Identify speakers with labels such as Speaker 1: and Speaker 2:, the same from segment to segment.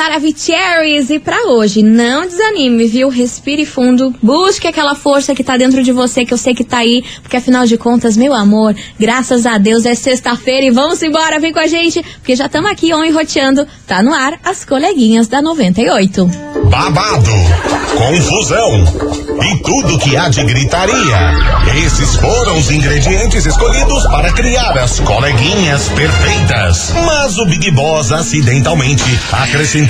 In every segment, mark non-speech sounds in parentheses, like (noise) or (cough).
Speaker 1: Maravicheries! E pra hoje, não desanime, viu? Respire fundo, busque aquela força que tá dentro de você, que eu sei que tá aí, porque afinal de contas, meu amor, graças a Deus é sexta-feira e vamos embora, vem com a gente, porque já estamos aqui on roteando, tá no ar as coleguinhas da 98.
Speaker 2: Babado, confusão e tudo que há de gritaria. Esses foram os ingredientes escolhidos para criar as coleguinhas perfeitas. Mas o Big Boss acidentalmente acrescentou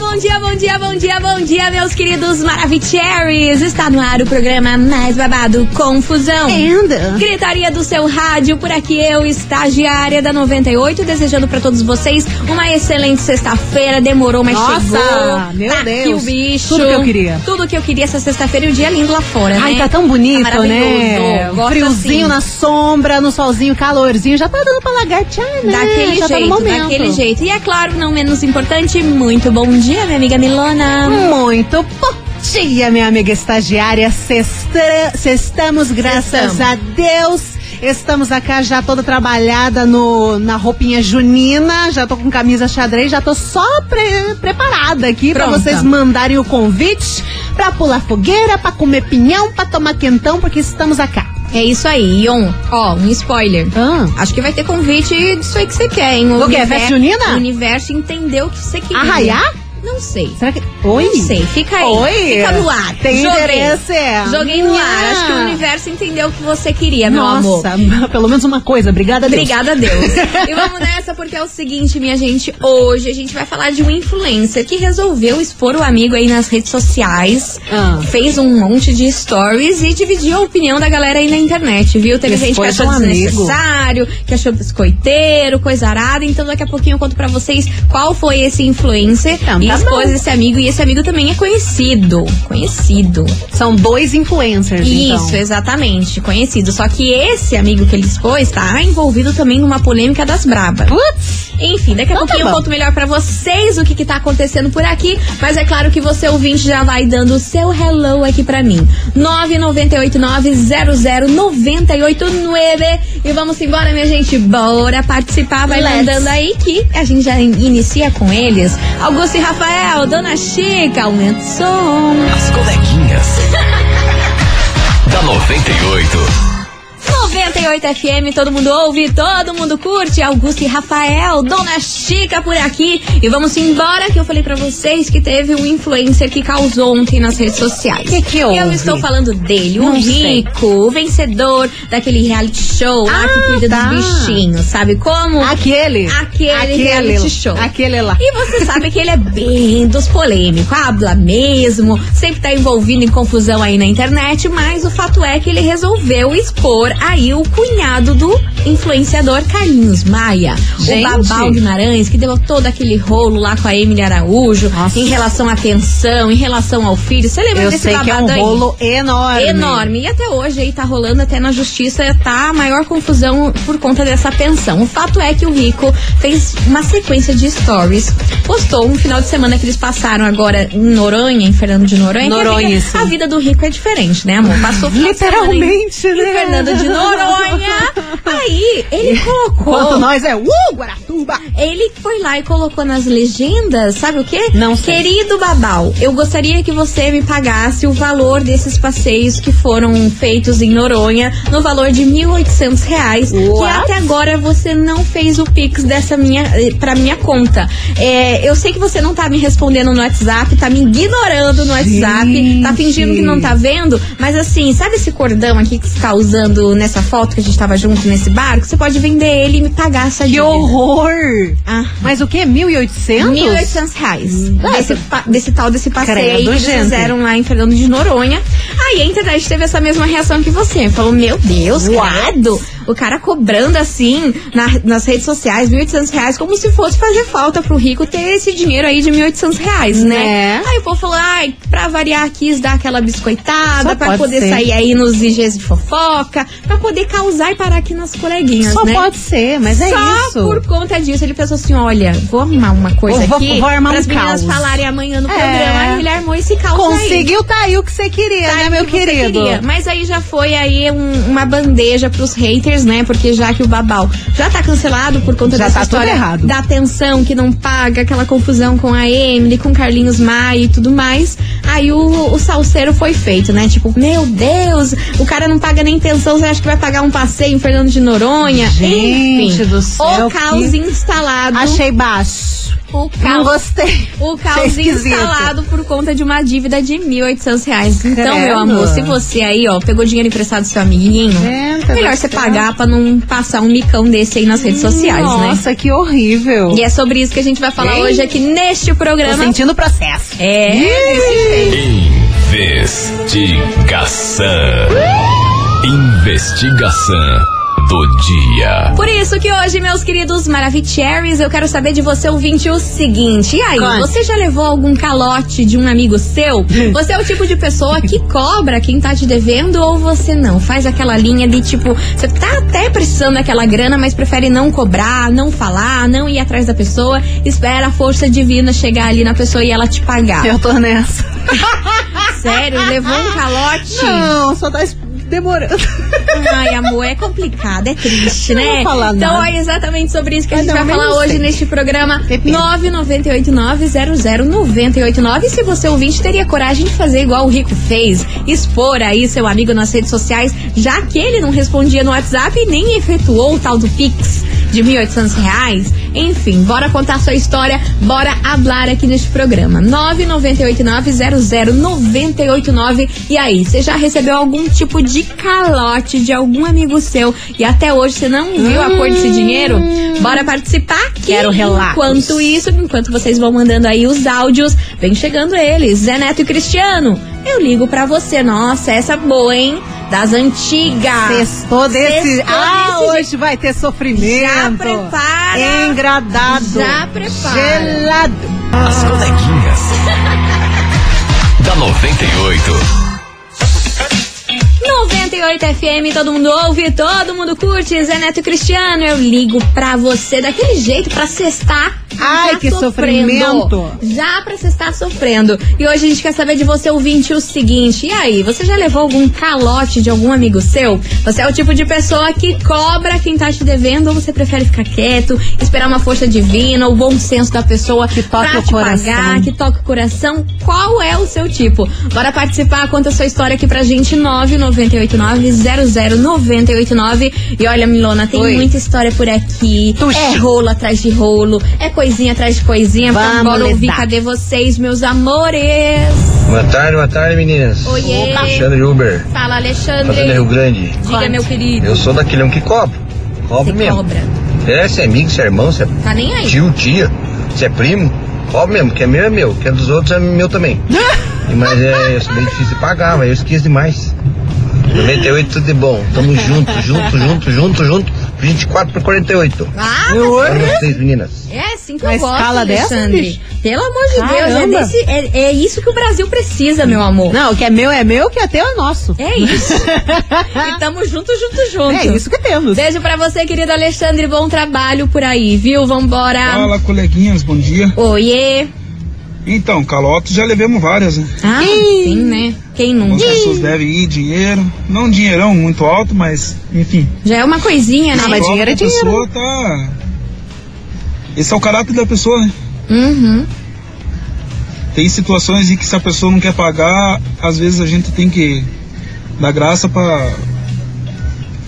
Speaker 1: bom dia, bom dia, bom dia, bom dia, meus queridos Maravicheries! Está no ar o programa mais babado Confusão.
Speaker 3: Anda.
Speaker 1: Gritaria do seu rádio, por aqui eu, estagiária da 98, desejando pra todos vocês uma excelente sexta-feira. Demorou, mas
Speaker 3: Nossa,
Speaker 1: chegou.
Speaker 3: meu
Speaker 1: tá aqui
Speaker 3: Deus.
Speaker 1: o bicho.
Speaker 3: Tudo que eu queria.
Speaker 1: Tudo que eu queria essa sexta-feira e o dia lindo lá fora,
Speaker 3: Ai,
Speaker 1: né?
Speaker 3: tá tão bonito,
Speaker 1: Tá
Speaker 3: né?
Speaker 1: Gosto
Speaker 3: Friozinho
Speaker 1: assim.
Speaker 3: na sombra, no solzinho, calorzinho. Já tá dando pra lagartear, né?
Speaker 1: Daquele
Speaker 3: já tá
Speaker 1: jeito,
Speaker 3: momento.
Speaker 1: daquele jeito. E é claro, não menos importante, muito bom dia, minha amiga Milona.
Speaker 3: Muito bom dia, minha amiga estagiária. Sexta, sextamos, graças
Speaker 1: Sextamos.
Speaker 3: a Deus. Estamos aqui já toda trabalhada no, na roupinha junina, já tô com camisa xadrez, já tô só pre- preparada aqui pra
Speaker 1: Pronta.
Speaker 3: vocês mandarem o convite pra pular fogueira, pra comer pinhão, pra tomar quentão, porque estamos aqui.
Speaker 1: É isso aí, Ion. Ó, um spoiler.
Speaker 3: Ah.
Speaker 1: Acho que vai ter convite disso aí que você quer, hein?
Speaker 3: O quê?
Speaker 1: univer-
Speaker 3: Festa junina?
Speaker 1: O universo entendeu o que você queria.
Speaker 3: Arraiar?
Speaker 1: Não sei.
Speaker 3: Será que. Oi?
Speaker 1: Não sei, fica aí.
Speaker 3: Oi?
Speaker 1: Fica no ar.
Speaker 3: Tem
Speaker 1: Joguei.
Speaker 3: interesse?
Speaker 1: Joguei no ar. Acho que o universo entendeu o que você queria, meu amor.
Speaker 3: Nossa, (laughs) pelo menos uma coisa. Obrigada, Deus.
Speaker 1: Obrigada a Deus. (laughs) e vamos nessa porque é o seguinte, minha gente. Hoje a gente vai falar de um influencer que resolveu expor o amigo aí nas redes sociais.
Speaker 3: Ah.
Speaker 1: Fez um monte de stories e dividiu a opinião da galera aí na internet, viu? Teve gente que achou
Speaker 3: um amigo.
Speaker 1: desnecessário, que achou biscoiteiro, coisa arada. Então daqui a pouquinho eu conto pra vocês qual foi esse influencer
Speaker 3: Então,
Speaker 1: e
Speaker 3: tá
Speaker 1: expôs
Speaker 3: bom.
Speaker 1: esse amigo. E esse amigo também é conhecido. Conhecido.
Speaker 3: São dois influencers,
Speaker 1: Isso,
Speaker 3: então.
Speaker 1: exatamente, conhecido. Só que esse amigo que ele expôs tá envolvido também numa polêmica das brabas.
Speaker 3: Putz!
Speaker 1: Enfim, daqui a
Speaker 3: Então tá
Speaker 1: pouquinho eu
Speaker 3: bom.
Speaker 1: conto melhor pra vocês o que, que tá acontecendo por aqui. Mas é claro que você ouvinte já vai dando o seu hello aqui pra mim. 998900989. E vamos embora, minha gente. Bora participar. Vai
Speaker 3: Let's.
Speaker 1: mandando aí que a gente já in- inicia com eles. Augusto e Rafael, Dona Chica, aumenta o som.
Speaker 4: As coleguinhas. (laughs) da 98.
Speaker 1: 98 FM, todo mundo ouve, todo mundo curte. Augusto e Rafael, Dona Chica por aqui. E vamos embora que eu falei pra vocês que teve um influencer que causou ontem nas redes sociais.
Speaker 3: Que que
Speaker 1: Eu
Speaker 3: houve?
Speaker 1: estou falando dele, o
Speaker 3: Não sei.
Speaker 1: Rico, o vencedor daquele reality show lá que
Speaker 3: Ah,
Speaker 1: cuida
Speaker 3: tá.
Speaker 1: dos bichinhos, sabe como?
Speaker 3: Aquele.
Speaker 1: Aquele reality show.
Speaker 3: Aquele lá.
Speaker 1: E você sabe que ele é bem dos polêmicos, habla mesmo, sempre tá envolvido em confusão aí na internet, mas o fato é que ele resolveu expor aí o cunhado do influenciador Carlinhos Maia,
Speaker 3: Gente.
Speaker 1: o Babal Guimarães, que deu todo aquele rolo lá com a Emily Araújo,
Speaker 3: Nossa.
Speaker 1: em relação à pensão, em relação ao filho. Você lembra
Speaker 3: Eu
Speaker 1: desse
Speaker 3: sei que é um
Speaker 1: babado aí?
Speaker 3: rolo enorme.
Speaker 1: Enorme. E até hoje aí tá rolando até na justiça, tá a maior confusão por conta dessa pensão. O fato é que o Rico fez uma sequência de stories, postou um final de semana que eles passaram agora em Noronha, em Fernando de Noronha.
Speaker 3: Noronha,
Speaker 1: a, vida, a vida do Rico é diferente, né, amor? Passou em-
Speaker 3: Literalmente,
Speaker 1: em,
Speaker 3: né?
Speaker 1: Fernando de (laughs) Noronha. Aí ele (laughs) colocou.
Speaker 3: Quanto nós é, uh, Guaratuba.
Speaker 1: Ele foi lá e colocou nas legendas, sabe o quê?
Speaker 3: Não sei.
Speaker 1: Querido Babal, eu gostaria que você me pagasse o valor desses passeios que foram feitos em Noronha no valor de 1.800 reais. Que até agora você não fez o Pix dessa minha, eh, pra minha conta. É, eu sei que você não tá me respondendo no WhatsApp, tá me ignorando no WhatsApp, tá fingindo que não tá vendo, mas assim, sabe esse cordão aqui que você tá usando nessa foto que a gente tava junto nesse barco? Você pode vender ele e me pagar essa
Speaker 3: Que
Speaker 1: dívida.
Speaker 3: horror!
Speaker 1: Ah.
Speaker 3: Mas o que? 1.800?
Speaker 1: 1.800 reais.
Speaker 3: Ah,
Speaker 1: Desse, desse tal desse passeio
Speaker 3: Credo,
Speaker 1: que eles
Speaker 3: gente.
Speaker 1: fizeram lá em Fernando de Noronha. Aí a internet teve essa mesma reação que você. Falou, meu Deus, credo. O cara cobrando assim na- nas redes sociais, 1.800 reais, como se fosse fazer falta pro rico ter esse dinheiro aí de 1.800 reais, né?
Speaker 3: Né?
Speaker 1: Aí o povo falou, ai, pra variar, quis dar aquela biscoitada,
Speaker 3: Só
Speaker 1: pra
Speaker 3: pode
Speaker 1: poder
Speaker 3: ser.
Speaker 1: sair aí nos IGs de fofoca, pra poder causar e parar aqui nas coleguinhas,
Speaker 3: Só
Speaker 1: né?
Speaker 3: pode ser, mas é
Speaker 1: Só
Speaker 3: isso.
Speaker 1: por conta disso, ele pensou assim: olha, vou arrumar uma coisa
Speaker 3: Vou- vou-
Speaker 1: aqui
Speaker 3: vou armar
Speaker 1: para as
Speaker 3: um
Speaker 1: meninas
Speaker 3: caos.
Speaker 1: falarem amanhã no
Speaker 3: É.
Speaker 1: programa. Aí ele armou esse caos aí.
Speaker 3: Conseguiu, tá aí o que você queria,
Speaker 1: Tá
Speaker 3: né,
Speaker 1: aí
Speaker 3: meu
Speaker 1: que
Speaker 3: querido?
Speaker 1: queria. Mas aí já foi aí um- uma bandeja pros haters, né? Porque já que o Babal já tá cancelado por conta
Speaker 3: Já
Speaker 1: dessa
Speaker 3: tá
Speaker 1: história
Speaker 3: errado.
Speaker 1: da atenção que não paga, aquela confusão com a Emily, com Carlinhos Maia e tudo mais. Aí o, o salseiro foi feito, né? Tipo, meu Deus, o cara não paga nem pensão, você acha que vai pagar um passeio em Fernando de Noronha?
Speaker 3: Gente
Speaker 1: Enfim,
Speaker 3: do céu,
Speaker 1: o caos
Speaker 3: que-
Speaker 1: instalado.
Speaker 3: Achei baixo.
Speaker 1: O
Speaker 3: Não
Speaker 1: caos
Speaker 3: gostei.
Speaker 1: o caos instalado por conta de uma dívida de 1.800 reais. Então,
Speaker 3: Credo.
Speaker 1: meu amor, se você aí, ó, pegou dinheiro emprestado do seu amiguinho,
Speaker 3: Eita
Speaker 1: melhor
Speaker 3: do
Speaker 1: você pagar pra não passar um micão desse aí nas redes sociais, né?
Speaker 3: Nossa, que horrível.
Speaker 1: E é sobre isso que a gente vai falar
Speaker 3: Ei.
Speaker 1: hoje aqui neste
Speaker 3: Tô
Speaker 1: programa.
Speaker 3: sentindo o processo.
Speaker 1: É, desse jeito.
Speaker 4: Investigação. Investigação do dia.
Speaker 1: Por isso que hoje, meus queridos Maravicheries, eu quero saber de você, ouvinte, o seguinte. E aí,
Speaker 3: Conte.
Speaker 1: você já levou algum calote de um amigo seu? Você é o tipo de pessoa que cobra quem tá te devendo ou você não? Faz aquela linha de tipo, você tá até precisando daquela grana, mas prefere não cobrar, não falar, não ir atrás da pessoa, espera a força divina chegar ali na pessoa e ela te pagar.
Speaker 3: Eu tô nessa. (laughs)
Speaker 1: Sério, levou um calote?
Speaker 3: Não, só tá es- demorando.
Speaker 1: Ai, amor, é complicado, é triste,
Speaker 3: Não
Speaker 1: né?
Speaker 3: falar
Speaker 1: então
Speaker 3: nada.
Speaker 1: é exatamente sobre isso que a gente
Speaker 3: não,
Speaker 1: vai falar hoje
Speaker 3: sei.
Speaker 1: neste programa
Speaker 3: Depende.
Speaker 1: 998900989. E se você ouvinte teria coragem de fazer igual o Rico fez, expor aí seu amigo nas redes sociais, já que ele não respondia no WhatsApp e nem efetuou o tal do Pix de 1.800 reais. Enfim, bora contar sua história, bora hablar aqui neste programa. 998900989. E aí, você já recebeu algum tipo de calote de algum amigo seu e até hoje você não viu a cor desse dinheiro? Bora participar?
Speaker 3: Quero relatos.
Speaker 1: Enquanto isso, enquanto vocês vão mandando aí os áudios, vem chegando eles. Zé Neto e Cristiano, eu ligo pra você. Nossa, essa é boa, hein? Das antigas.
Speaker 3: Sextou desse.
Speaker 1: Sextou
Speaker 3: ah,
Speaker 1: desse
Speaker 3: hoje vai ter sofrimento.
Speaker 1: Já prepara.
Speaker 3: Engradado.
Speaker 1: Já prepara.
Speaker 3: Gelado.
Speaker 4: As coleguinhas. (laughs) da 98.
Speaker 1: 98 FM, todo mundo ouve, todo mundo curte. Zé Neto e Cristiano, eu ligo pra você daquele jeito pra cestar.
Speaker 3: Ai, que
Speaker 1: sofrendo.
Speaker 3: sofrimento.
Speaker 1: Já pra cestar sofrendo. E hoje a gente quer saber de você, ouvinte, o seguinte. E aí, você já levou algum calote de algum amigo seu? Você é o tipo de pessoa que cobra quem tá te devendo ou você prefere ficar quieto, esperar uma força divina, o bom senso da pessoa
Speaker 3: Que
Speaker 1: pra
Speaker 3: o coração.
Speaker 1: pagar, que toque o coração. Qual é o seu tipo? Bora participar, conta a sua história aqui pra gente, 998900989. E olha, Milona, tem
Speaker 3: Oi.
Speaker 1: muita história por aqui.
Speaker 3: Tuxa.
Speaker 1: É rolo atrás de rolo, é coisinha atrás de coisinha.
Speaker 3: Vamos
Speaker 1: Então bora ouvir, cadê vocês, meus amores?
Speaker 5: Boa tarde, boa tarde, meninas.
Speaker 1: Oiê.
Speaker 5: Alexandre Uber,
Speaker 1: Fala,
Speaker 5: Fazenda Rio
Speaker 1: Alexandre.
Speaker 5: Grande.
Speaker 1: Diga, meu querido.
Speaker 5: Eu sou daquele um que cobra. Cobra
Speaker 1: Você
Speaker 5: mesmo.
Speaker 1: cobra.
Speaker 5: É, se é amigo, se é irmão, se é
Speaker 1: Tá nem aí.
Speaker 5: tio, tia, se é primo, cobra mesmo, que é meu é meu, que é dos outros é meu também. (laughs) Mas é, sou bem difícil de pagar, mas eu esqueço demais. 98 tudo de bom. Tamo junto, junto, junto, junto, junto. 24 por 48.
Speaker 1: Ah,
Speaker 5: Para vocês, meninas.
Speaker 1: é assim que
Speaker 3: Uma
Speaker 1: eu gosto,
Speaker 3: escala dessa,
Speaker 1: Alexandre.
Speaker 3: bicho?
Speaker 1: Pelo amor de Deus, é,
Speaker 3: Caramba.
Speaker 1: desse- é- é isso que o Brasil precisa, meu amor.
Speaker 3: Não, o que é meu é meu, o que é teu é nosso.
Speaker 1: É isso. (laughs) e tamo junto, junto, junto.
Speaker 3: É isso que temos.
Speaker 1: Beijo pra você, querido Alexandre. Bom trabalho por aí, viu? Vambora.
Speaker 6: Fala, coleguinhas, bom dia.
Speaker 1: Oiê.
Speaker 6: Então, calotes já levemos várias, né?
Speaker 1: Ah, sim, né? Quem
Speaker 6: Algumas
Speaker 1: nunca?
Speaker 6: pessoas devem ir dinheiro, não um dinheirão muito alto, mas enfim.
Speaker 1: Já é uma coisinha, né?
Speaker 3: Mas dinheiro é dinheiro.
Speaker 6: pessoa tá. Esse é o caráter da pessoa, né?
Speaker 1: Uhum.
Speaker 6: Tem situações em que se a pessoa não quer pagar, às vezes a gente tem que dar graça pra,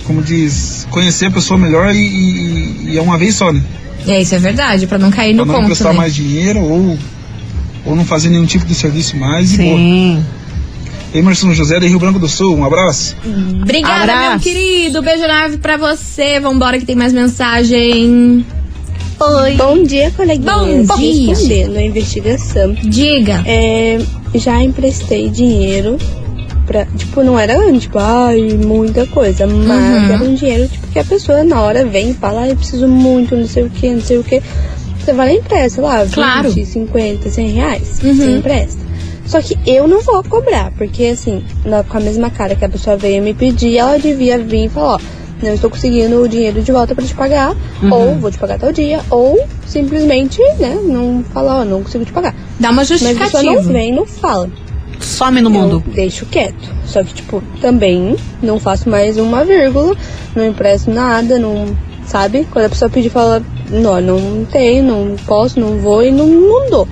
Speaker 6: como diz, conhecer a pessoa melhor e, e- e é uma vez só, né?
Speaker 1: É, isso é verdade, pra não cair no
Speaker 6: pra não prestar
Speaker 1: né?
Speaker 6: mais dinheiro ou, ou não fazer nenhum tipo de serviço mais e boa.
Speaker 3: Sim.
Speaker 6: Emerson José de Rio Branco do Sul, um abraço.
Speaker 1: Obrigada,
Speaker 3: Abraço.
Speaker 1: meu querido. Beijo nave pra você. Vambora que tem mais mensagem.
Speaker 3: Oi.
Speaker 7: Bom dia, coleguinha.
Speaker 1: Bom dia.
Speaker 7: Respondendo a investigação.
Speaker 1: Diga.
Speaker 7: É, já emprestei dinheiro pra. Tipo, não era, tipo, ai, muita coisa. Mas
Speaker 1: Uhum.
Speaker 7: era um dinheiro, tipo, que a pessoa na hora vem e fala, ai, eu preciso muito, não sei o que, não sei o que. Você vai lá e empresta, lá, 20,
Speaker 1: Claro.
Speaker 7: 50, 100 reais.
Speaker 1: Uhum.
Speaker 7: Você empresta. Só que eu não vou cobrar, porque assim, na- com a mesma cara que a pessoa veio me pedir, ela devia vir e falar, ó, não estou conseguindo o dinheiro de volta pra te pagar, ou vou te pagar tal dia, ou simplesmente, né, não falar, ó, não consigo te pagar.
Speaker 1: Dá uma
Speaker 7: Mas a pessoa
Speaker 1: justificativa.
Speaker 7: não vem não fala.
Speaker 3: Some no mundo.
Speaker 7: Eu deixo quieto. Só que, tipo, também não faço mais uma vírgula, não empresto nada, não. Sabe? Quando a pessoa pedir, fala, não, não tenho, não posso, não vou e não, não dou.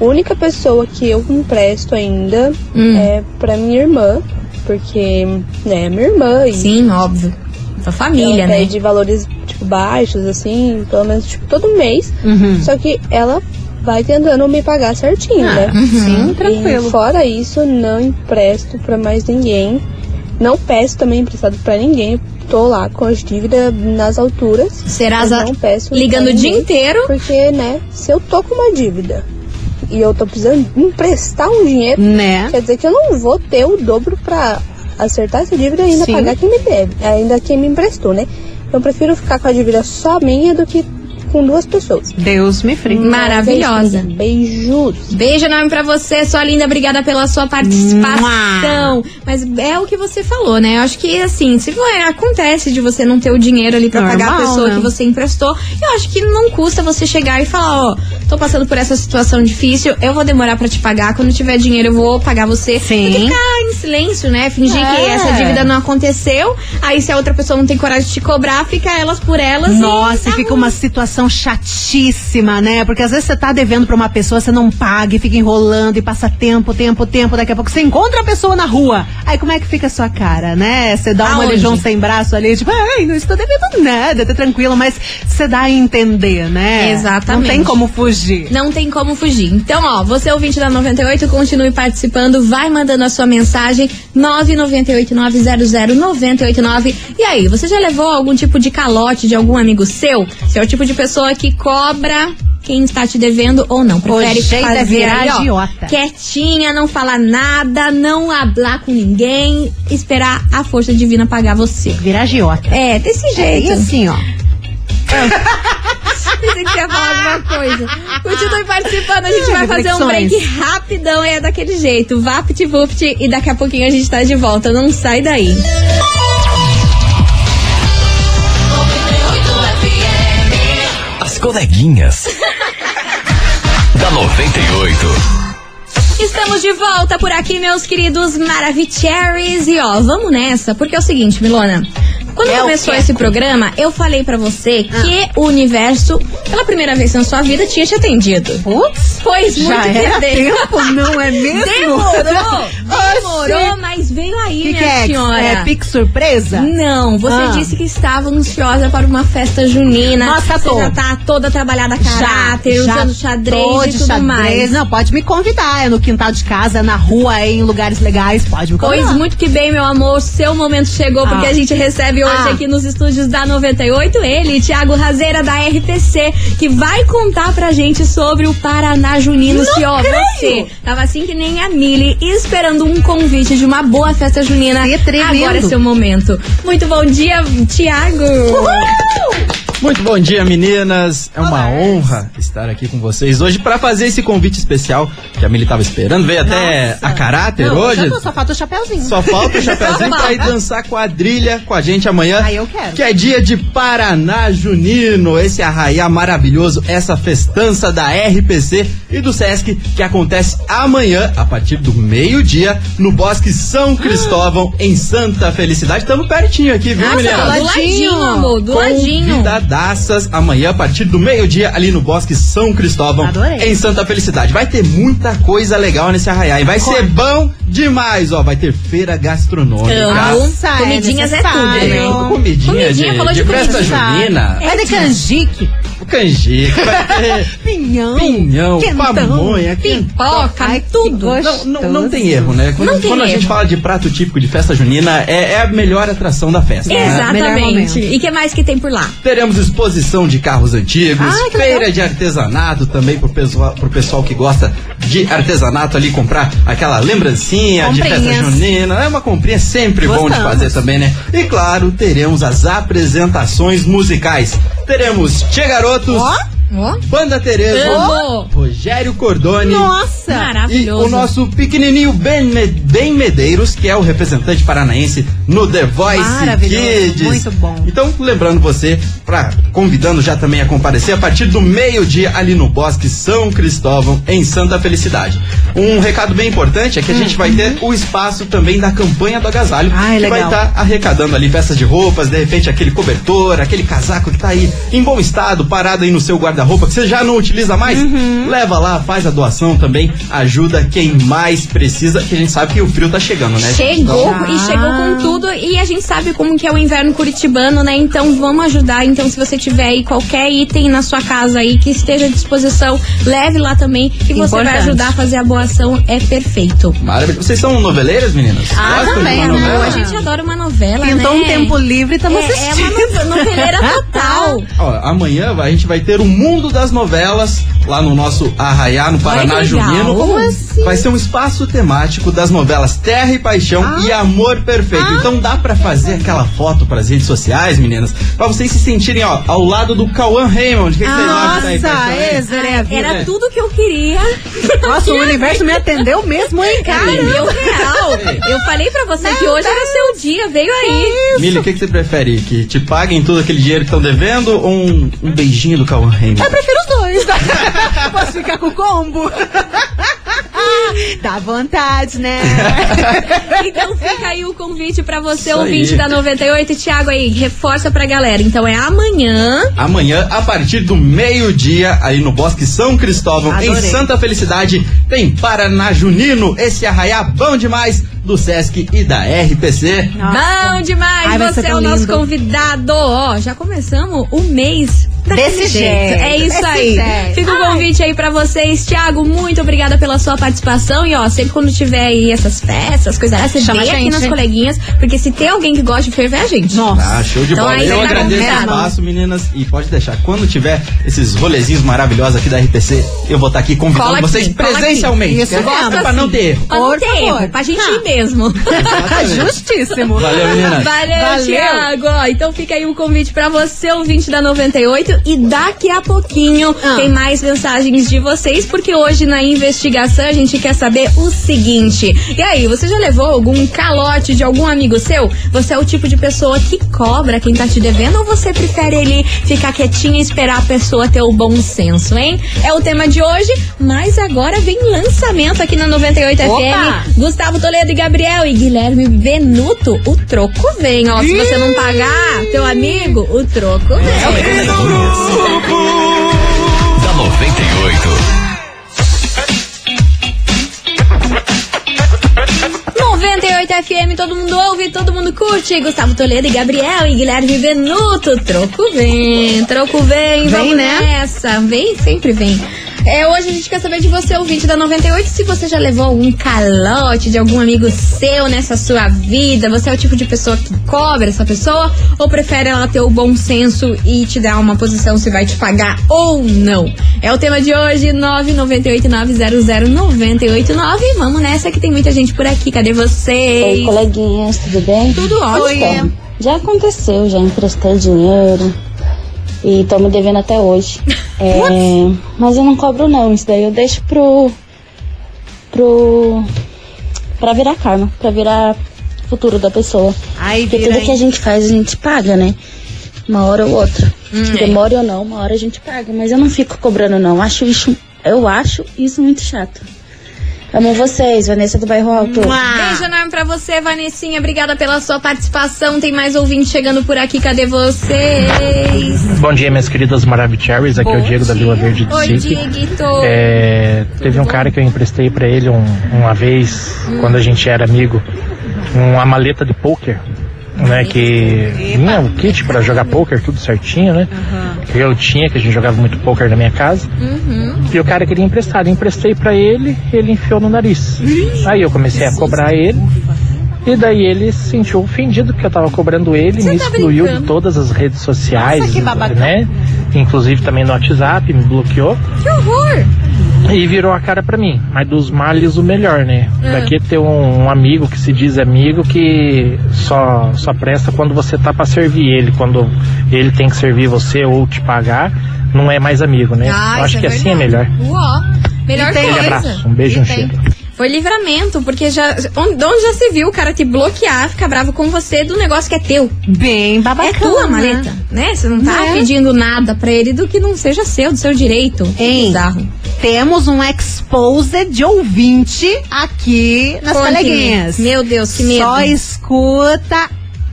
Speaker 7: A única pessoa que eu empresto ainda
Speaker 1: Hum.
Speaker 7: é pra minha irmã, porque, né, é minha irmã e
Speaker 1: Sim, óbvio. Sua família,
Speaker 7: ela
Speaker 1: né?
Speaker 7: pede valores, tipo, baixos, assim, pelo menos, tipo, todo mês.
Speaker 3: Uhum.
Speaker 7: Só que ela vai tentando me pagar certinho, né?
Speaker 3: Sim, tranquilo.
Speaker 7: E fora isso, não empresto pra mais ninguém. Não peço também emprestado pra ninguém. Tô lá com as dívidas nas alturas.
Speaker 1: A-
Speaker 7: não peço
Speaker 1: ligando o dia inteiro.
Speaker 7: Porque, né, se eu tô com uma dívida e eu tô precisando emprestar um dinheiro,
Speaker 3: Né?
Speaker 7: quer dizer que eu não vou ter o dobro pra acertar essa dívida e ainda
Speaker 3: Sim.
Speaker 7: pagar quem me deve. Ainda quem me emprestou, né? Então eu prefiro ficar com a dívida só minha do que com duas pessoas.
Speaker 3: Deus me free.
Speaker 1: Maravilhosa.
Speaker 7: Beijos.
Speaker 1: Beijo enorme pra você, sua linda. Obrigada pela sua participação. Mas é o que você falou, né? Eu acho que, assim, se for- acontece de você não ter o dinheiro ali pra pagar a
Speaker 3: Normal,
Speaker 1: pessoa
Speaker 3: né?
Speaker 1: que você emprestou, eu acho que não custa você chegar e falar, ó, tô passando por essa situação difícil, eu vou demorar pra te pagar. Quando tiver dinheiro, eu vou pagar você.
Speaker 3: Sim.
Speaker 1: Do que ficar em silêncio, né? Fingir que
Speaker 3: É.
Speaker 1: essa dívida não aconteceu. Aí, se a outra pessoa não tem coragem de te cobrar, fica elas por elas. e
Speaker 3: Nossa,
Speaker 1: tá
Speaker 3: e fica
Speaker 1: ruim.
Speaker 3: uma situação chatíssima, né? Porque às vezes você tá devendo pra uma pessoa, você não paga e fica enrolando e passa tempo, tempo, tempo. Daqui a pouco você encontra a pessoa na rua. Aí como é que fica a sua cara, né? Você dá uma
Speaker 1: Aonde?
Speaker 3: de João sem braço ali, tipo, ai, não estou devendo nada, tá tranquilo. Mas você dá a entender, né?
Speaker 1: Exatamente.
Speaker 3: Não tem como fugir.
Speaker 1: Não tem como fugir. Então, ó, você ouvinte da 98, continue participando, vai mandando a sua mensagem 998900989. E aí, você já levou algum tipo de calote de algum amigo seu? Você é o tipo de pessoa que cobra quem está te devendo ou não. Prefere
Speaker 3: é
Speaker 1: fazer
Speaker 3: virar
Speaker 1: aí, ó,
Speaker 3: agiota.
Speaker 1: quietinha, não falar nada, não hablar com ninguém, esperar a força divina pagar você.
Speaker 3: Virar agiota.
Speaker 1: É, desse
Speaker 3: É,
Speaker 1: jeito.
Speaker 3: e assim, ó. (laughs)
Speaker 1: Pensei que você ia falar alguma coisa. Continue participando, a gente vai fazer um break rapidão e é daquele jeito. Vapt vupt e daqui a pouquinho a gente tá de volta. Não sai daí.
Speaker 4: As coleguinhas. (laughs) da 98.
Speaker 1: Estamos de volta por aqui, meus queridos Maravicheries. E ó, vamos nessa, porque é o seguinte, Milona. Quando
Speaker 3: É
Speaker 1: começou
Speaker 3: quê?
Speaker 1: esse programa, eu falei pra você
Speaker 3: Ah.
Speaker 1: que o universo, pela primeira vez na sua vida, tinha te atendido.
Speaker 3: Putz,
Speaker 1: Pois muito
Speaker 3: já era
Speaker 1: de-
Speaker 3: tempo, não é mesmo?
Speaker 1: Demorou, (laughs) demorou,
Speaker 3: Oxi.
Speaker 1: mas veio aí,
Speaker 3: que,
Speaker 1: minha
Speaker 3: que é?
Speaker 1: senhora.
Speaker 3: É pique surpresa?
Speaker 1: Não, você
Speaker 3: Ah.
Speaker 1: disse que estava ansiosa para uma festa junina.
Speaker 3: Nossa,
Speaker 1: você
Speaker 3: tô.
Speaker 1: já tá toda trabalhada a caráter, usando xadrez e tudo
Speaker 3: xadrez.
Speaker 1: mais.
Speaker 3: Não, pode me convidar. É no quintal de casa, na rua, é em lugares legais. Pode me convidar.
Speaker 1: Pois muito que bem, meu amor, seu momento chegou, porque
Speaker 3: Ah.
Speaker 1: a gente recebe hoje
Speaker 3: Ah.
Speaker 1: aqui nos estúdios da 98 ele, Thiago Razeira da RPC, que vai contar pra gente sobre o Paraná Junino. Se ó, você tava assim que nem a Mili, esperando um convite de uma boa festa junina.
Speaker 3: Que tremendo.
Speaker 1: Agora é seu momento. Muito bom dia, Thiago.
Speaker 8: Muito bom dia, meninas. É uma honra estar aqui com vocês hoje para fazer esse convite especial que a Mili tava esperando. Veio até
Speaker 3: Nossa.
Speaker 8: a caráter
Speaker 3: Não,
Speaker 8: hoje.
Speaker 3: só falta o chapéuzinho.
Speaker 8: Só falta o (laughs) chapéuzinho pra ir dançar quadrilha com a gente amanhã.
Speaker 3: Ah, eu quero.
Speaker 8: Que é dia de Paraná Junino. Esse arraiá maravilhoso, essa festança da RPC e do Sesc que acontece amanhã, a partir do meio-dia, no Bosque São Cristóvão, em Santa Felicidade. Estamos pertinho aqui, viu,
Speaker 1: Nossa,
Speaker 8: meninas?
Speaker 1: do ladinho, amor, do ladinho.
Speaker 8: Convidadaças amanhã, a partir do meio-dia, ali no Bosque São Cristóvão,
Speaker 3: Adorei.
Speaker 8: em Santa Felicidade. Vai ter muita coisa legal nesse arraiá. E vai ser bom demais, ó. Vai ter feira gastronômica.
Speaker 1: Amo.
Speaker 3: Nossa, é
Speaker 1: Comidinhas é tudo,
Speaker 3: necessário.
Speaker 1: né?
Speaker 8: Comidinha,
Speaker 1: Comidinha,
Speaker 8: de,
Speaker 1: falou
Speaker 8: de
Speaker 1: de
Speaker 8: festa junina.
Speaker 3: Vai de canjique.
Speaker 8: Canjica, vai ter (laughs)
Speaker 3: Pinhão.
Speaker 8: pinhão,
Speaker 3: quentão,
Speaker 8: pamonha,
Speaker 1: Pipoca,
Speaker 3: Ai, que
Speaker 1: tudo.
Speaker 3: gostoso.
Speaker 8: Não, não, não tem erro, né? Quando,
Speaker 1: Não tem
Speaker 8: quando a gente
Speaker 1: erro.
Speaker 8: fala de prato típico de festa junina, é, é a melhor atração da festa. né?
Speaker 3: Melhor
Speaker 1: Exatamente.
Speaker 3: momento.
Speaker 1: E que mais que tem por lá?
Speaker 8: Teremos exposição de carros antigos,
Speaker 3: Ah,
Speaker 8: feira
Speaker 3: legal.
Speaker 8: de artesanato também pro pessoal, pro pessoal que gosta de artesanato ali comprar aquela lembrancinha de festa
Speaker 3: Comprinhas.
Speaker 8: junina. É uma comprinha sempre bom de
Speaker 3: Gostamos.
Speaker 8: fazer também, né? E claro, teremos as apresentações musicais. Teremos Tchê Garotos,
Speaker 1: Ó,
Speaker 8: Banda Tereza,
Speaker 1: Amo.
Speaker 8: Rogério Cordone.
Speaker 3: Nossa.
Speaker 8: E
Speaker 1: maravilhoso.
Speaker 8: o nosso pequenininho Ben, ben Medeiros, que é o representante paranaense no The Voice
Speaker 3: Maravilhoso,
Speaker 8: Kids.
Speaker 3: muito bom.
Speaker 8: Então, lembrando você, pra, convidando já também a comparecer a partir do meio-dia ali no Bosque São Cristóvão, em Santa Felicidade. Um recado bem importante é que a gente vai ter o espaço também da campanha do agasalho,
Speaker 3: uhum. Ai,
Speaker 8: que vai estar arrecadando ali peças de roupas, de repente aquele cobertor, aquele casaco que tá aí em bom estado, parado aí no seu guarda-roupa, que você já não utiliza mais,
Speaker 3: Uhum.
Speaker 8: leva lá, faz a doação também, ajuda quem mais precisa, que a gente sabe que o frio tá chegando, né?
Speaker 1: Chegou
Speaker 8: Então,
Speaker 1: e chegou com tudo e a gente sabe como que é o inverno curitibano, né? Então vamos ajudar. Então se você tiver aí qualquer item na sua casa aí que esteja à disposição, leve lá também que você vai
Speaker 3: Importante.
Speaker 1: ajudar a fazer a boa É perfeito.
Speaker 8: Maravilhoso. Vocês são noveleiras, meninas?
Speaker 3: Ah,
Speaker 8: Gostam
Speaker 3: também,
Speaker 8: uma
Speaker 3: né?
Speaker 8: novela?
Speaker 1: A gente adora uma novela,
Speaker 3: Pintou
Speaker 1: né?
Speaker 3: um tempo livre, estamos
Speaker 1: é, é
Speaker 3: assistindo.
Speaker 1: uma no- noveleira (laughs) total.
Speaker 8: Ó, amanhã a gente vai ter o mundo das novelas lá no nosso Arraiá, no Paraná
Speaker 1: Ai, que.
Speaker 8: Junino.
Speaker 1: Como
Speaker 3: assim?
Speaker 8: Vai ser um espaço temático das novelas Terra e Paixão
Speaker 1: Ah.
Speaker 8: e Amor Perfeito. Então dá pra fazer aquela foto pras redes sociais, meninas, pra vocês se sentirem, ó, ao lado do Cauã Raymond. O que, que vocês acham da Terra e
Speaker 3: Nossa, é.
Speaker 1: Era tudo que eu queria.
Speaker 3: Nossa, o (laughs) universo me atendeu mesmo, hein, cara?
Speaker 1: Deu real. Eu falei pra você que hoje era seu dia, veio aí.
Speaker 8: Milly, o que, que você prefere? Que te paguem todo aquele dinheiro que estão devendo ou um, um beijinho do Cauã Raymond?
Speaker 3: Eu prefiro os dois. (laughs) Posso ficar com o combo? (laughs) Dá vontade, né? (laughs)
Speaker 1: Então fica aí o convite pra você,
Speaker 8: Isso
Speaker 1: ouvinte
Speaker 8: aí.
Speaker 1: da 98. E Thiago aí, reforça pra galera. Então é amanhã.
Speaker 8: Amanhã, a partir do meio-dia, aí no Bosque São Cristóvão, em
Speaker 3: Adorei.
Speaker 8: Santa Felicidade, tem Paraná Junino, esse arraiá bom demais do Sesc e da RPC.
Speaker 1: Bom demais,
Speaker 3: Ai,
Speaker 1: você
Speaker 3: ser
Speaker 1: é o nosso
Speaker 3: lindo.
Speaker 1: convidado. Ó, já começamos o mês.
Speaker 3: Desse jeito,
Speaker 1: É isso
Speaker 3: desse
Speaker 1: aí.
Speaker 3: jeito.
Speaker 1: Fica o
Speaker 3: Ai.
Speaker 1: convite aí pra vocês. Thiago, muito obrigada pela sua participação. E ó, sempre quando tiver aí essas festas, coisas assim, você
Speaker 3: Chama
Speaker 1: vem
Speaker 3: a
Speaker 1: aqui nas coleguinhas. Porque se tem alguém que gosta de ferver, é a gente.
Speaker 3: Nossa.
Speaker 8: Ah, show de
Speaker 1: Então
Speaker 8: bola.
Speaker 1: aí
Speaker 8: Eu
Speaker 1: tá
Speaker 8: agradeço o espaço, meninas, e pode deixar. Quando tiver esses rolezinhos maravilhosos aqui da RPC, eu vou estar aqui convidando
Speaker 1: Cola
Speaker 8: vocês
Speaker 1: aqui.
Speaker 8: presencialmente.
Speaker 3: Isso
Speaker 8: eu gosto pra não
Speaker 1: assim.
Speaker 8: ter erro.
Speaker 1: Pra não
Speaker 3: Por
Speaker 1: ter
Speaker 3: favor.
Speaker 1: erro, pra gente
Speaker 3: Ah.
Speaker 1: ir mesmo. (laughs)
Speaker 3: Justíssimo.
Speaker 8: Valeu, meninas.
Speaker 1: Valeu,
Speaker 3: Valeu.
Speaker 1: Thiago. Ó, Então fica aí um convite pra você, ouvinte da 98. E daqui a pouquinho
Speaker 3: Ah.
Speaker 1: tem mais mensagens de vocês, porque hoje na investigação a gente quer saber o seguinte. E aí, você já levou algum calote de algum amigo seu? Você é o tipo de pessoa que cobra quem tá te devendo ou você prefere ele ficar quietinho e esperar a pessoa ter o bom senso, hein? É o tema de hoje, mas agora vem lançamento aqui na 98
Speaker 3: Opa!
Speaker 1: FM. Gustavo Toledo e Gabriel e Guilherme Venuto, o troco vem, ó. Se você não pagar, teu amigo, o troco vem.
Speaker 4: Da 98.
Speaker 1: 98 ouve, todo mundo curte. Gustavo Toledo e Gabriel e Guilherme Venuto, troco vem, troco vem,
Speaker 3: Vem,
Speaker 1: vamos
Speaker 3: né?
Speaker 1: nessa. Vem, sempre vem. É, hoje a gente quer saber de você, ouvinte da 98, se você já levou um calote de algum amigo seu nessa sua vida. Você é o tipo de pessoa que cobra essa pessoa ou prefere ela ter o bom senso e te dar uma posição se vai te pagar ou não? É o tema de hoje, 998900989. Vamos nessa que tem muita gente por aqui. Cadê
Speaker 9: Oi,
Speaker 1: vocês?
Speaker 9: coleguinhas, tudo bem?
Speaker 1: Tudo ótimo.
Speaker 3: Oi.
Speaker 9: Já aconteceu, já emprestei dinheiro e tô me devendo até hoje. (laughs) É, mas eu não cobro não, isso daí eu deixo pro. pro. pra virar karma, pra virar futuro da pessoa.
Speaker 3: Aí
Speaker 9: Porque tudo que a gente faz, a gente paga, né? Uma hora ou outra.
Speaker 1: Hum, é.
Speaker 9: Demore ou não, uma hora a gente paga. Mas eu não fico cobrando, não. Acho isso, eu acho isso muito chato. Amo vocês, Vanessa do Bairro Alto.
Speaker 1: Beijo enorme pra você, Vanessinha. Obrigada pela sua participação. Tem mais ouvinte chegando por aqui. Cadê vocês?
Speaker 10: Bom dia, minhas queridas Maravicheries. Aqui é o
Speaker 1: Bom
Speaker 10: Diego da
Speaker 1: dia.
Speaker 10: Vila Verde do
Speaker 1: Oi. Dieguito.
Speaker 10: É, teve um cara que eu emprestei pra ele um- uma vez, quando a gente era amigo, uma maleta de pôquer. Né? Que vinha o kit pra jogar poker, tudo certinho, né? Que eu tinha, que a gente jogava muito poker na minha casa. E o cara queria emprestar. Eu emprestei pra ele, ele enfiou no nariz. Aí eu comecei a cobrar ele. E daí ele se sentiu ofendido porque eu tava cobrando ele,
Speaker 1: Você
Speaker 10: me
Speaker 1: tá
Speaker 10: excluiu
Speaker 1: brincando?
Speaker 10: de todas as redes sociais,
Speaker 3: Nossa, que
Speaker 10: né? Inclusive também no WhatsApp, me bloqueou.
Speaker 1: Que horror! (laughs)
Speaker 10: E virou a cara pra mim. Mas dos males o melhor, né? Daqui ter um, um amigo que se diz amigo que só, só presta quando você tá pra servir ele. Quando ele tem que servir você ou te pagar, não é mais amigo, né?
Speaker 1: Ah,
Speaker 10: Eu acho
Speaker 1: isso
Speaker 10: que
Speaker 1: é
Speaker 10: assim é melhor.
Speaker 1: verdade. Uó, melhor
Speaker 3: E tem-
Speaker 1: coisa.
Speaker 10: Aquele abraço, um beijo e um cheiro.
Speaker 1: Foi livramento, porque já. Onde onde já se viu o cara te bloquear, ficar bravo com você do negócio que é teu?
Speaker 3: Bem babacana.
Speaker 1: é tua maleta, né? Você não tá
Speaker 3: Né?
Speaker 1: pedindo nada pra ele do que não seja seu, do seu direito.
Speaker 3: Hein?
Speaker 1: Bizarro.
Speaker 3: Temos um exposed de ouvinte aqui nas coleguinhas.
Speaker 1: Meu Deus, que medo.
Speaker 3: Só escuta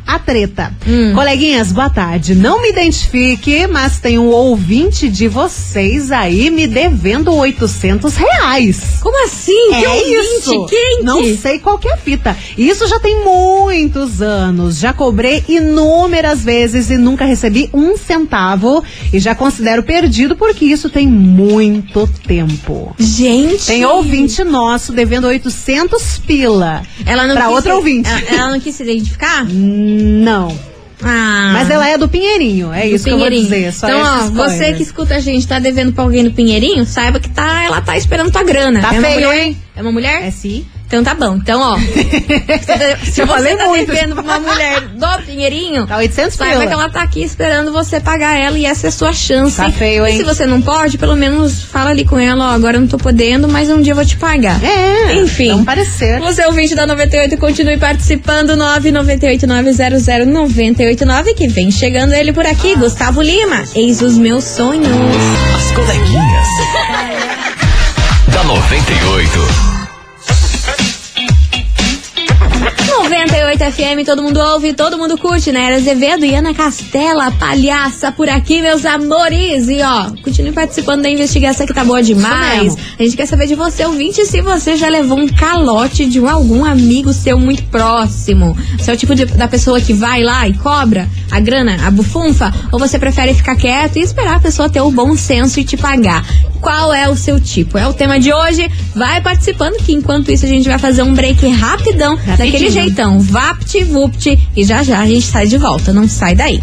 Speaker 3: a treta.
Speaker 1: Hum.
Speaker 3: Coleguinhas, boa tarde. Não me identifique, mas tem um ouvinte de vocês aí me devendo 800 reais.
Speaker 1: Como assim? que
Speaker 3: é
Speaker 1: ouvinte
Speaker 3: isso.
Speaker 1: quente?
Speaker 3: Não sei qual que é a fita. Isso já tem muitos anos. Já cobrei inúmeras vezes e nunca recebi um centavo. E já considero perdido porque isso tem muito tempo.
Speaker 1: Gente.
Speaker 3: Tem ouvinte nosso devendo 800 pila.
Speaker 1: Ela não
Speaker 3: pra outro
Speaker 1: se-
Speaker 3: ouvinte.
Speaker 1: Ela, ela não quis se identificar?
Speaker 3: Não.
Speaker 1: Ah.
Speaker 3: Mas ela é do Pinheirinho. É
Speaker 1: do
Speaker 3: isso que eu vou
Speaker 1: Pinheirinho.
Speaker 3: dizer. Só
Speaker 1: então, ó, você que escuta a gente, tá devendo pra alguém do Pinheirinho, saiba que tá, ela tá esperando tua grana.
Speaker 3: Tá
Speaker 1: é uma
Speaker 3: feio,
Speaker 1: mulher?
Speaker 3: hein?
Speaker 1: É uma mulher?
Speaker 3: É sim.
Speaker 1: Então tá bom. Então, ó. (laughs) se você tá
Speaker 3: muito.
Speaker 1: devendo pra uma mulher do Pinheirinho,
Speaker 3: Tá 800
Speaker 1: saiba
Speaker 3: pila.
Speaker 1: que ela tá aqui esperando você pagar ela e essa é a sua chance.
Speaker 3: Tá feio,
Speaker 1: E
Speaker 3: hein?
Speaker 1: se você não pode, pelo menos fala ali com ela, ó, agora eu não tô podendo, mas um dia eu vou te pagar.
Speaker 3: É.
Speaker 1: Enfim.
Speaker 3: Vamos parecer.
Speaker 1: Você é ouvinte da 98, continue participando. 998900989 que vem chegando ele por aqui, Gustavo Lima. Eis os meus sonhos.
Speaker 4: As coleguinhas. (laughs) da 98.
Speaker 1: 98 FM, todo mundo ouve, todo mundo curte, né? Era Azevedo e Ana Castela, palhaça por aqui, meus amores. E ó, continue participando da investigação que tá boa demais. A gente quer saber de você, ouvinte, se você já levou um calote de algum amigo seu muito próximo. Você é o tipo de- da pessoa que vai lá e cobra a grana, a bufunfa? Ou você prefere ficar quieto e esperar a pessoa ter o bom senso e te pagar? Qual é o seu tipo? É o tema de hoje. Vai participando que enquanto isso a gente vai fazer um break rapidão, daquele
Speaker 3: Rapidinho.
Speaker 1: jeitão, vapt vupt e já já a gente sai de volta. Não sai daí.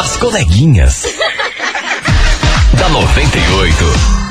Speaker 4: As coleguinhas. (laughs) da 98.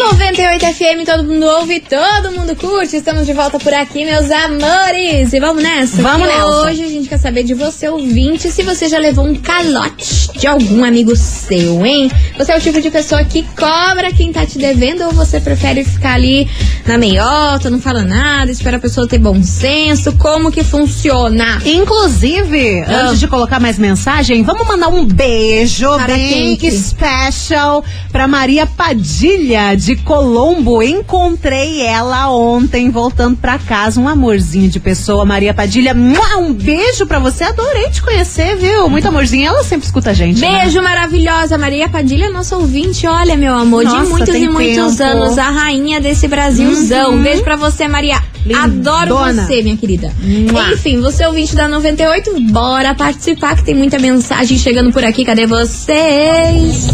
Speaker 1: 98 FM, todo mundo ouve, todo mundo curte. Estamos de volta por aqui, meus amores. E vamos nessa.
Speaker 3: Vamos nessa.
Speaker 1: Hoje a gente quer saber de você, ouvinte, se você já levou um calote de algum amigo seu, hein? Você é o tipo de pessoa que cobra quem tá te devendo ou você prefere ficar ali na meiota, não fala nada, espera a pessoa ter bom senso? Como que funciona?
Speaker 3: Inclusive,
Speaker 1: Ah.
Speaker 3: antes de colocar mais mensagem, vamos mandar um beijo
Speaker 1: Para
Speaker 3: bem
Speaker 1: quem que-
Speaker 3: special pra Maria Padilha de Colombo. Encontrei ela ontem voltando pra casa, um amorzinho de pessoa, Maria Padilha. Um beijo pra você, adorei te conhecer, viu? Muito amorzinho, ela sempre escuta a gente. né?
Speaker 1: Beijo maravilhosa, Maria Padilha, nossa ouvinte. Olha, meu amor,
Speaker 3: Nossa,
Speaker 1: de muitos e muitos
Speaker 3: tempo.
Speaker 1: anos, a rainha desse Brasilzão.
Speaker 3: Uhum.
Speaker 1: Beijo pra você, Maria.
Speaker 3: Lindona.
Speaker 1: Adoro você, minha querida.
Speaker 3: Mua.
Speaker 1: Enfim, você é ouvinte da 98, bora participar que tem muita mensagem chegando por aqui. Cadê vocês?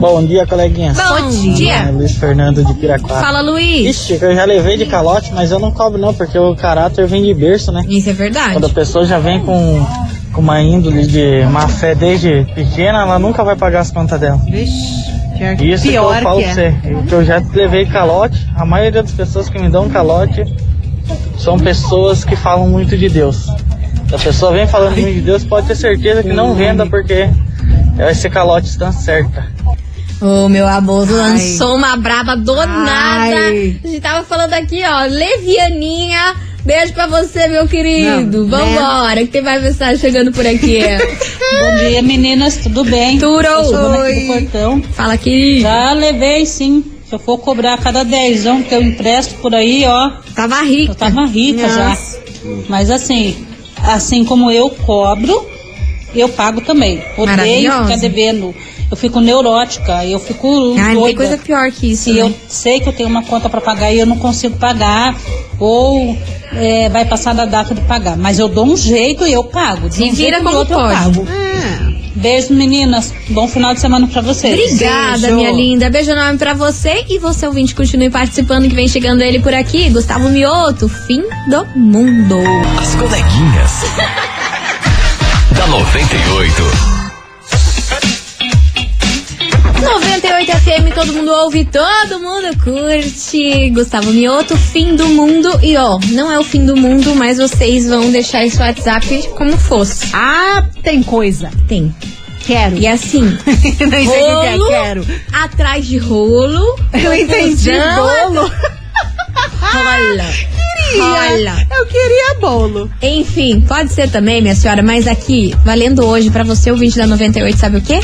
Speaker 11: Bom dia, coleguinha.
Speaker 1: Bom
Speaker 11: É
Speaker 1: dia.
Speaker 11: Luiz Fernando de Piraquara.
Speaker 1: Fala, Luiz.
Speaker 11: Ixi, eu já levei de calote, mas eu não cobro não, porque o caráter vem de berço, né?
Speaker 1: Isso é verdade.
Speaker 11: Quando a pessoa já vem com, com uma índole de má fé desde pequena, ela nunca vai pagar as contas dela.
Speaker 3: Vixe,
Speaker 11: Isso que eu falo
Speaker 3: que
Speaker 11: pra
Speaker 3: é.
Speaker 11: você. Que eu já levei calote, a maioria das pessoas que me dão calote são pessoas que falam muito de Deus. Se a pessoa vem falando muito de Deus, pode ter certeza que não venda, porque vai ser calote está certa.
Speaker 1: Ô, meu amor, lançou uma braba do nada.
Speaker 3: Ai.
Speaker 1: A gente tava falando aqui, ó, Levianinha. Beijo pra você, meu querido.
Speaker 3: Não, né?
Speaker 1: Vambora, que tem mais mensagem chegando por aqui. (laughs)
Speaker 12: Bom dia, meninas, tudo bem?
Speaker 1: Turo.
Speaker 12: Eu sou Dona aqui
Speaker 1: Oi.
Speaker 12: do portão.
Speaker 1: Fala, querido.
Speaker 12: Já levei, sim. Se eu for cobrar cada dezão que eu empresto por aí, ó,
Speaker 1: Tava rica.
Speaker 12: eu tava rica já.
Speaker 1: Nossa.
Speaker 12: Mas assim, assim como eu cobro, eu pago também. Odeio ficar devendo. Eu fico neurótica, eu fico
Speaker 1: Ai, não tem
Speaker 12: doida.
Speaker 1: coisa pior que isso.
Speaker 12: Se
Speaker 1: né?
Speaker 12: eu sei que eu tenho uma conta para pagar e eu não consigo pagar, ou é, vai passar da data de pagar. Mas eu dou um jeito e eu pago. De
Speaker 1: Se
Speaker 12: um
Speaker 1: vira
Speaker 12: jeito
Speaker 1: como
Speaker 12: outro eu
Speaker 1: pode.
Speaker 12: pago. Beijo, meninas. Bom final de semana pra vocês.
Speaker 1: Obrigada,
Speaker 12: Beijo.
Speaker 1: minha linda. Beijo enorme pra você e você ouvinte continue participando que vem chegando ele por aqui, Gustavo Mioto, fim do mundo.
Speaker 4: As coleguinhas. (laughs) da 98.
Speaker 1: 98 FM, todo mundo ouve, todo mundo curte. Gustavo Mioto, fim do mundo. E ó, não é o fim do mundo, mas vocês vão deixar esse WhatsApp como fosse.
Speaker 3: Ah, tem coisa.
Speaker 1: Tem.
Speaker 3: Quero.
Speaker 1: E assim, (laughs)
Speaker 3: Nem sei o que é,
Speaker 1: rolo
Speaker 3: quero.
Speaker 1: atrás de rolo.
Speaker 3: Eu entendi bolo. (laughs)
Speaker 1: Rola. Rola.
Speaker 3: Eu queria bolo.
Speaker 1: Enfim, pode ser também, minha senhora, mas aqui, valendo hoje pra você, o 20 da 98, sabe o quê?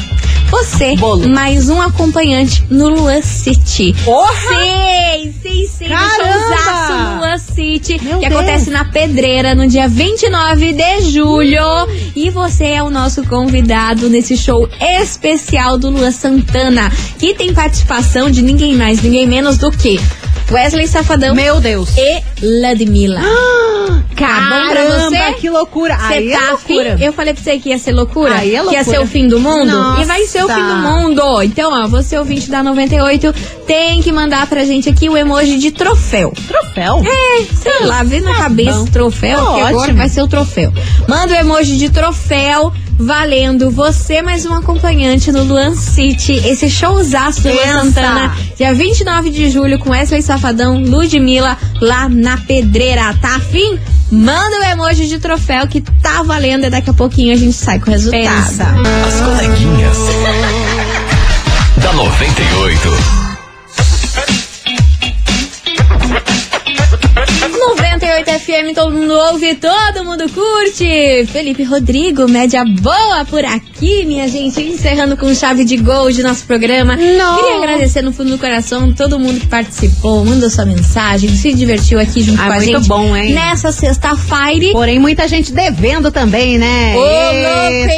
Speaker 1: Você, mais um acompanhante no Luan City. Sei, sei, sei,
Speaker 3: Caramba!
Speaker 1: showzaço no Luan City,
Speaker 3: Meu
Speaker 1: que
Speaker 3: Deus.
Speaker 1: acontece na Pedreira no dia 29 de julho. E você é o nosso convidado nesse show especial do Luan Santana, que tem participação de ninguém mais, ninguém menos do que Wesley Safadão.
Speaker 3: Meu Deus.
Speaker 1: E Ludmilla. Tá bom pra
Speaker 3: Caramba,
Speaker 1: você?
Speaker 3: que loucura. Aí é
Speaker 1: tá
Speaker 3: loucura.
Speaker 1: afim? Eu falei pra você que ia ser loucura?
Speaker 3: Aí é
Speaker 1: Que ia ser
Speaker 3: loucura.
Speaker 1: o fim do mundo?
Speaker 3: Nossa.
Speaker 1: E vai ser o fim do mundo. Então, ó, você ouvinte da 98 tem que mandar pra gente aqui o emoji de troféu.
Speaker 3: Troféu?
Speaker 1: É, sei lá, vê na cabeça
Speaker 3: bom.
Speaker 1: troféu,
Speaker 3: Tá
Speaker 1: que agora
Speaker 3: ótimo.
Speaker 1: vai ser o troféu. Manda o emoji de troféu. Valendo você mais um acompanhante no Luan City. Esse showzaço do Luan. Santana, dia 29 de julho, com Wesley Safadão, Ludmilla, lá na Pedreira. Tá afim? Manda o emoji de troféu que tá valendo e daqui a pouquinho a gente sai com o resultado.
Speaker 3: Pensa.
Speaker 4: As coleguinhas. (laughs) da 98.
Speaker 1: 98 FM, todo mundo ouve, todo mundo curte. Felipe Rodrigo, média boa por aqui, minha gente. Encerrando com chave de gol de nosso programa.
Speaker 3: Não.
Speaker 1: Queria agradecer no fundo do coração todo mundo que participou, mandou sua mensagem, se divertiu aqui junto
Speaker 3: Ah,
Speaker 1: com a
Speaker 3: muito
Speaker 1: gente.
Speaker 3: bom, hein?
Speaker 1: Nessa sexta-feira.
Speaker 3: Porém, muita gente devendo também, né?
Speaker 1: Ô, louco,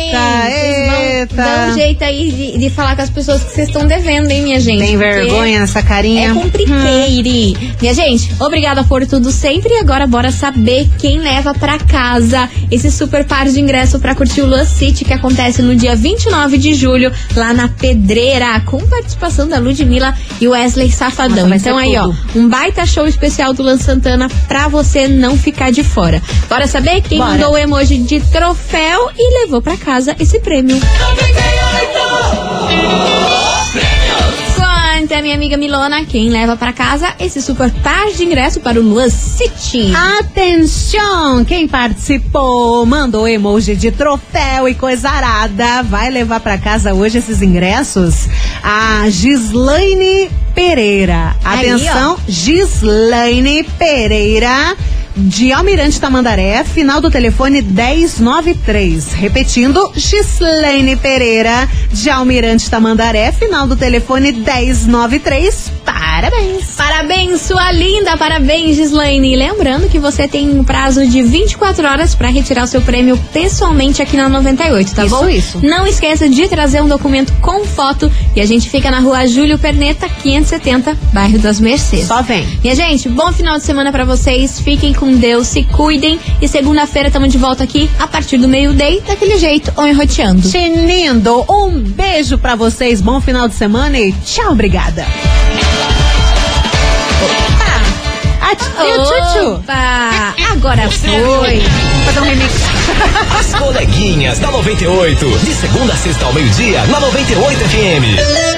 Speaker 1: dar um jeito aí de, de falar com as pessoas que vocês estão devendo, hein, minha gente?
Speaker 3: Tem vergonha nessa carinha?
Speaker 1: É compliqueire. Minha gente, obrigada por tudo sempre. E agora bora saber quem leva pra casa esse super par de ingresso pra curtir o Lua City, que acontece no dia 29 de julho, lá na Pedreira, com participação da Ludmilla e Wesley Safadão.
Speaker 3: Nossa,
Speaker 1: então aí, ó,
Speaker 3: tudo.
Speaker 1: um baita show especial do Luan Santana pra você não ficar de fora. Bora saber quem
Speaker 3: Bora.
Speaker 1: mandou o emoji de troféu e levou pra casa esse prêmio. Conta, minha amiga Milona, quem leva pra casa esse super par de ingresso para o Luan City.
Speaker 3: Atenção! Quem participou, mandou emoji de troféu e coisa arada, vai levar pra casa hoje esses ingressos? A Gislaine Pereira.
Speaker 1: Aí,
Speaker 3: Atenção, Gislaine Pereira. De Almirante Tamandaré, final do telefone 1093. Repetindo, Gislaine Pereira, de Almirante Tamandaré, final do telefone 1093. Parabéns!
Speaker 1: Parabéns, sua linda, parabéns, Gislaine. E Lembrando que você tem um prazo de 24 horas para retirar o seu prêmio pessoalmente aqui na 98, tá
Speaker 3: Isso,
Speaker 1: bom?
Speaker 3: isso.
Speaker 1: Não esqueça de trazer um documento com foto e a gente fica na rua Júlio Perneta, 570, bairro das Mercedes.
Speaker 3: Só vem.
Speaker 1: Minha gente, bom final de semana pra vocês. Fiquem com Deus, se cuidem. E segunda-feira estamos de volta aqui a partir do meio-day, daquele jeito, ou enroteando.
Speaker 3: Tinindo, um beijo pra vocês, bom final de semana e tchau, obrigada. Ah, tchau, tchau.
Speaker 1: Opa! Agora foi.
Speaker 3: Fazer um remix.
Speaker 4: As coleguinhas da 98. De segunda a sexta ao meio-dia, na 98 FM.